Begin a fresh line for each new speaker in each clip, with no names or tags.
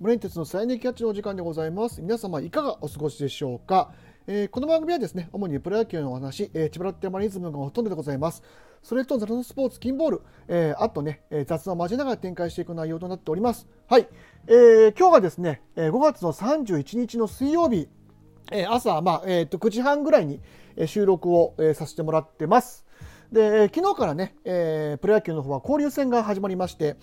プレンテスの最年キャッチのお時間でございます。皆様いかがお過ごしでしょうか、えー、この番組はですね主にプロ野球のお話、えー、千葉ロッテマリズムがほとんどでございます。それとザラのスポーツ金ボール、えー、あとね、えー、雑談を交えながら展開していく内容となっております。はい、えー、今日がですね5月の31日の水曜日。え朝、まあえー、と9時半ぐらいに収録を、えさせてもらってます。で昨日からね、えー、プロ野球の方は交流戦が始まりまして、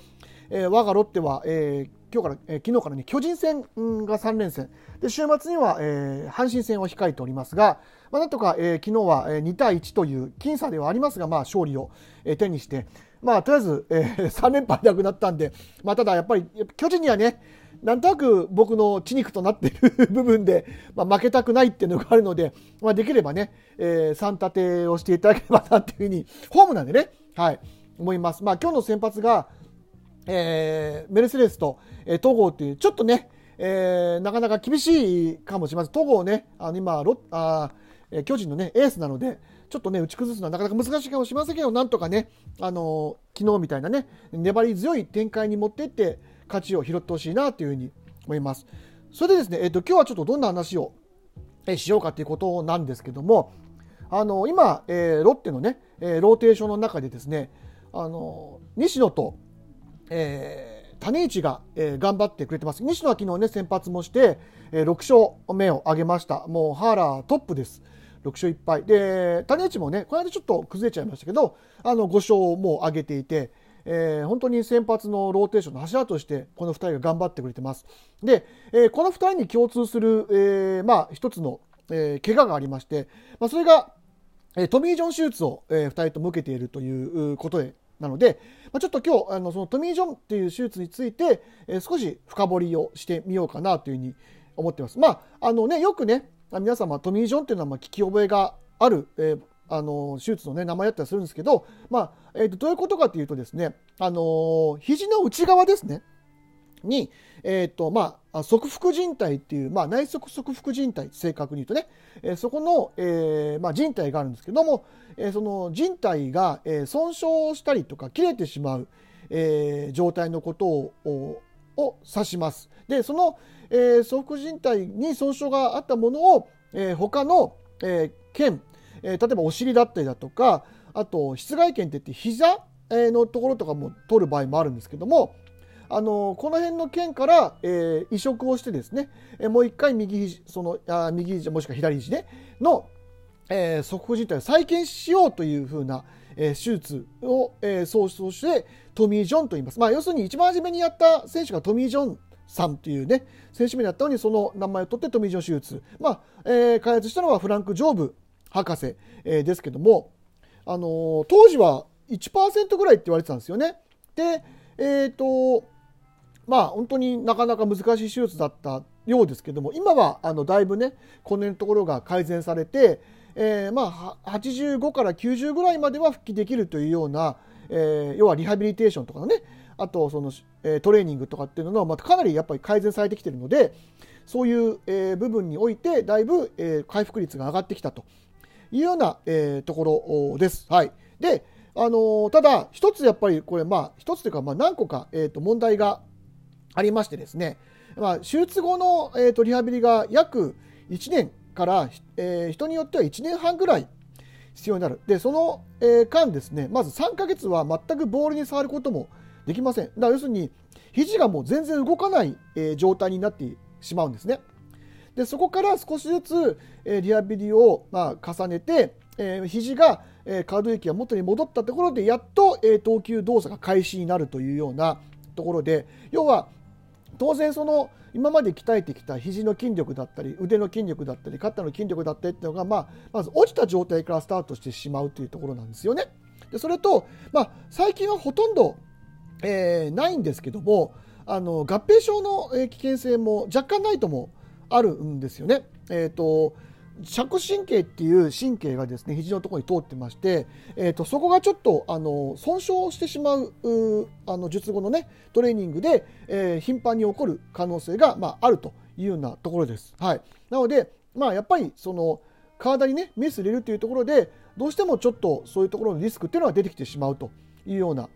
えー、我がロッテは、えー、今日から、えー、昨日からね巨人戦が3連戦で週末には、えー、阪神戦を控えておりますが、まあ、なんとか、えー、昨日は2対1という僅差ではありますが、まあ、勝利を、えー、手にして、まあ、とりあえず、えー、3連敗なくなったんで、まあ、ただやっぱり巨人にはねなんとなく僕の血肉となっている 部分で、まあ、負けたくないっていうのがあるので、まあ、できればね、えー、3立てをしていただければなっていうふうに、ホームなんでね、はい、思います。まあ、今日の先発が、えー、メルセデスと、えー、戸郷っていう、ちょっとね、えー、なかなか厳しいかもしれません。戸郷ね、あの今ロあ、えー、巨人のね、エースなので、ちょっとね、打ち崩すのはなかなか難しいかもしれませんけど、なんとかね、あのー、昨日みたいなね、粘り強い展開に持っていって、価値を拾ってほしいなというふうに思います。それでですね、えっ、と、今日はちょっとどんな話を、えしようかということなんですけども、あの、今、えー、ロッテのね、えー、ローテーションの中でですね、あの、西野と、えー、種市が、えー、頑張ってくれてます。西野は昨日ね、先発もして、えー、6勝目を挙げました。もう、ハーラートップです。6勝1敗。で、種市もね、この間ちょっと崩れちゃいましたけど、あの、5勝をもう挙げていて、えー、本当に先発のローテーションの柱としてこの2人が頑張ってくれてます。で、えー、この2人に共通する、えー、まあ一つの、えー、怪我がありまして、まあ、それが、えー、トミー・ジョン手術を、えー、2人とも受けているということでなので、まあ、ちょっと今日あのそのトミー・ジョンっていう手術について、えー、少し深掘りをしてみようかなというふうに思ってます。まああのね、よくね皆様トミー・ジョンっていうのはまあ聞き覚えがある、えー、あの手術の、ね、名前だったりするんですけど、まあえーと、どういうことかというとですね、あの肘の内側ですねに、えーとまあ、側腹靭帯っていう、まあ、内側側腹靭帯正確に言うとね、えー、そこの、えーまあ、靭帯があるんですけども、えー、その靭帯が、えー、損傷したりとか切れてしまう、えー、状態のことをを指します。でその、えー、側腹靭帯に損傷があったものを、えー、他の、えー、腱えー、例えばお尻だったりだとかあと室外腱っていって膝のところとかも取る場合もあるんですけどもあのこの辺の腱から、えー、移植をしてですね、え、もう一回右肘そのあ右肘もしくは左肘ねの、えー、側腹自体を再建しようというふうな、えー、手術を、えー、総称してトミー・ジョンと言います。まあ、要するに一番初めにやった選手がトミー・ジョンさんというね選手名だったのにその名前を取ってトミー・ジョン手術、まあえー、開発したのはフランク・ジョーブ博士、えー、ですけども、あのー、当時は1%ぐらいって言われてたんですよね。で、えっ、ー、と、まあ本当になかなか難しい手術だったようですけども、今はあのだいぶね、この辺のところが改善されて、えー、まあ85から90ぐらいまでは復帰できるというような、えー、要はリハビリテーションとかのね、あとその、トレーニングとかっていうのは、まあ、かなりやっぱり改善されてきてるので、そういう、部分においてだいぶ、回復率が上がってきたというような、ところです。はい。で、あの、ただ、一つやっぱりこれ、まあ、一つというか、まあ、何個か、え、と問題がありましてですね、まあ、手術後の、えー、とリハビリが約1年から、えー、人によっては1年半ぐらい必要になる。で、その、えー、間ですね、まず3ヶ月は全くボールに触ることもできません。だから要するに、肘がもう全然動かない、えー、状態になってしまうんですね。でそこから少しずつ、えリハビリを、まあ、重ねて、えー、肘が、えー、可動域が元に戻ったところでやっと、えー、投球動作が開始になるというようなところで要は当然その今まで鍛えてきた肘の筋力だったり腕の筋力だったり肩の筋力だったりっていうのが、まあ、まず落ちた状態からスタートしてしまうというところなんですよね。でそれと、まあ、最近はほとんど、え、ないんですけどもあの合併症の危険性も若干ないともあるんですよね。えーと、尺神経っていう神経がですね肘のところに通ってまして、えーと、そこがちょっとあの損傷してしまうあの術後のねトレーニングで、えー、頻繁に起こる可能性が、まあ、あるというようなところです。はい、なので、まあ、やっぱりその体にねメス入れるというところでどうしてもちょっとそういうところのリスクっていうのが出てきてしまうというような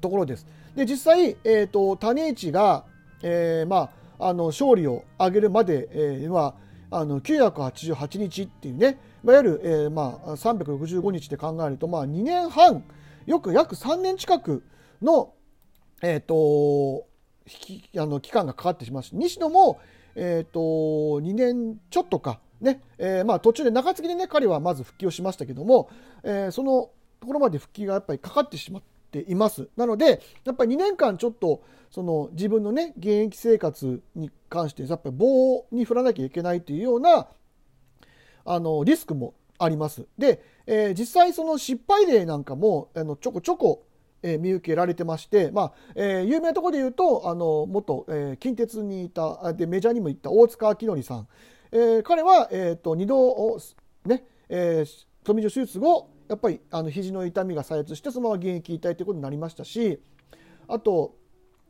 ところです。で実際、えーと、種市が、えー、まああの勝利を挙げるまで、えー、はあの988日っていうね、いわゆる、えーまあ、365日で考えると、まあ、2年半よく約3年近くの,、えーと、あの期間がかかってしまうし西野も、えーと、2年ちょっとか、ねえーまあ、途中で中継ぎで、ね、彼はまず復帰をしましたけども、えー、そのところまで復帰がやっぱりかかってしまってています。なのでやっぱり2年間ちょっとその自分のね現役生活に関してやっぱり棒に振らなきゃいけないというようなあのリスクもあります。で、えー、実際その失敗例なんかもあのちょこちょこえー、見受けられてまして、まあえー、有名なところで言うとあの元、えー、近鉄にいたでメジャーにも行った大塚明則さん、えー、彼は、えーと、2度、ねえー、トミー・ジョ手術後やっぱりあの肘の痛みが再発してそのまま現役引退ということになりましたしあと,、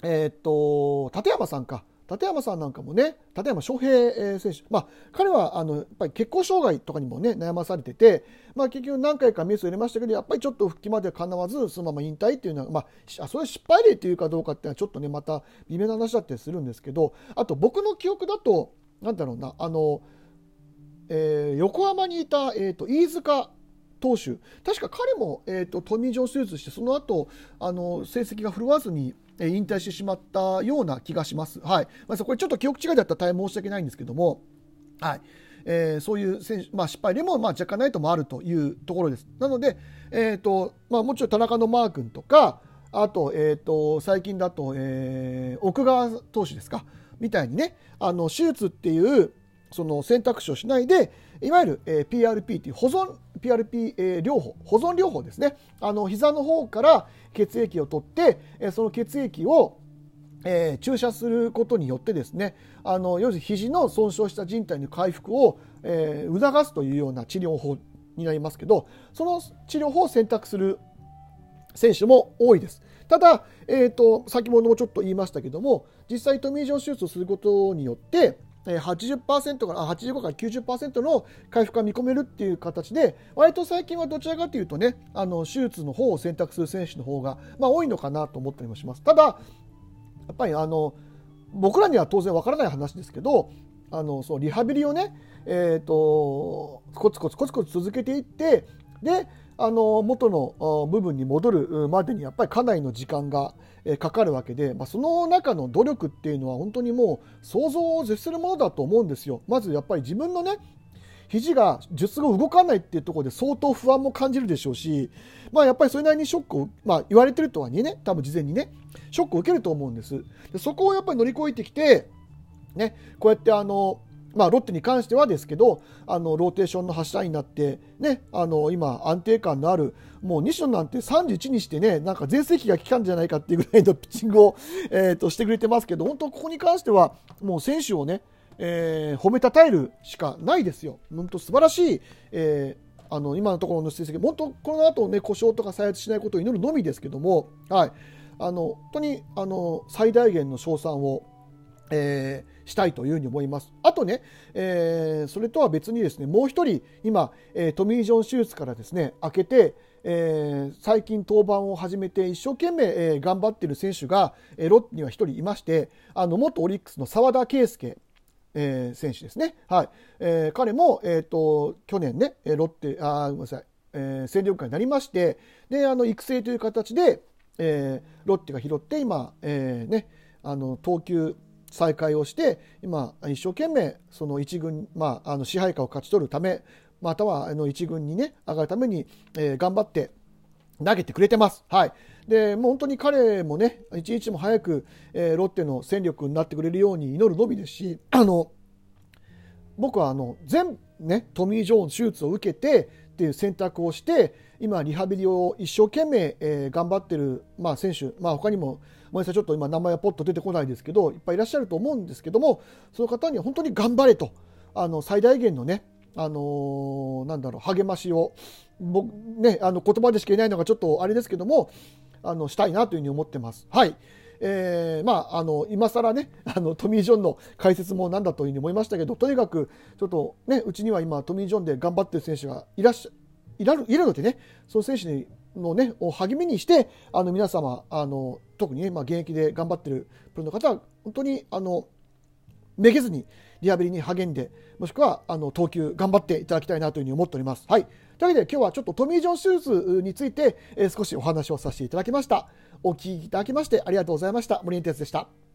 えーと立山さんか。立山さんなんかもね、立山翔平選手、まあ、彼はあのやっぱり血行障害とかにもね、悩まされてて、まあ、結局何回かミスを入れましたけど、やっぱりちょっと復帰までかなわず、そのまま引退っていうのは、まあ、それ失敗例というかどうかっていうのは、ちょっとね、また微妙な話だったりするんですけど、あと僕の記憶だと、なんだろうな、あの、えー、横浜にいた、えーと、飯塚投手、確か彼も、えーと、トミー・ジョン手術して、その後あの成績が振るわずに、引退してしまったような気がします。はい。まあ、これちょっと記憶違いだったら大変申し訳ないんですけども、はい。えー、そういう選手、まあ、失敗でもまあ若干ないともあるというところです。なので、えーとまあ、もちろん田中のマー君とか、あと,、えーと、最近だと、えー、奥川投手ですか、みたいにね、あの手術っていうその選択肢をしないで、いわゆる、えー、PRP という保存 PRP、えー、療法保存療法ですねあの膝の方から血液を取って、えー、その血液をえー、注射することによってですねあの要するに肘の損傷した靭帯の回復を、えー、促すというような治療法になりますけどその治療法を選択する選手も多いです。ただ、えーと、先ほどもちょっと言いましたけども実際トミー・ジョン手術をすることによって80%から85から90%の回復が見込めるっていう形で割と最近はどちらかというとねあの手術の方を選択する選手の方が、まあ、多いのかなと思ったりもします。ただやっぱりあの僕らには当然わからない話ですけどあのそうリハビリをね、えーと、コツコツコツコツ続けていってであの元の部分に戻るまでにやっぱりかなりの時間がかかるわけで、まあ、その中の努力っていうのは本当にもう想像を絶するものだと思うんですよ。まずやっぱり自分のね肘が術後動かないっていうところで相当不安も感じるでしょうし、まあ、やっぱりそれなりにショックを、まあ、言われてるとはいえね多分事前にねショックを受けると思うんですでそこをやっぱり乗り越えてきて、ね、こうやってあのまあ、ロッテに関してはですけどあのローテーションの柱になって、ね、あの今、安定感のあるもう西野なんて31にしてねなんか全盛期が来たんじゃないかっていうぐらいのピッチングを、えー、としてくれてますけど本当、ここに関してはもう選手をね、えー、褒めたたえるしかないですよ。本当素晴らしい、えー、あの今のところの成績、本当、この後ね故障とか再発しないことを祈るのみですけども、はい、あの本当にあの最大限の称賛を、えーしたいというふうに思います。あとね、えー、それとは別にですね、もう一人、今、えー、トミー・ジョン手術からですね、明けて、えー、最近登板を始めて一生懸命、えー、頑張っている選手が、えー、ロッテには一人いまして、あの元オリックスの澤田圭佑、えー、選手ですね。はい。えー、彼も、えっ、ー、と、去年ね、ロッテ、あ、ごめんなさい、えー、戦力外になりまして、で、あの、育成という形で、えー、ロッテが拾って、今、えー、ね、あの、投球、再開をして今一生懸命その一軍、まあ、あの支配下を勝ち取るためまたはあの一軍にね上がるために、えー、頑張って投げてくれてます。はい。で、もう本当に彼もね、一日も早く、えー、ロッテの戦力になってくれるように祈るのみですし、あの、僕はあの、全、ね、トミー・ジョーン手術を受けてっていう選択をして、今、リハビリを一生懸命、えー、頑張ってる、まあ、選手、まあ、他にも、ごめんなさい、ちょっと今名前はポッと出てこないですけど、いっぱいいらっしゃると思うんですけども、その方には本当に頑張れと、あの最大限のね、あのー、なんだろう、励ましを、僕ね、あの言葉でしか言えないのがちょっとあれですけども、あのしたいなというふうに思ってます。はい。えー、まあ、あの今更ね あのトミー・ジョンの解説もなんだというふうに思いましたけどとにかくちょっとねうちには今トミー・ジョンで頑張ってる選手がいらっしゃいらいるのでねその選手のねを励みにしてあの皆様あの特にね、まあ、現役で頑張ってるプロの方は本当にあのめげずにリハビリに励んでもしくはあの投球頑張っていただきたいなというふうに思っております。はい、というわけで今日はちょっとトミー・ジョン手術について、えー、少しお話をさせていただきました。お聞きいただきましてありがとうございました。森エンテツでした。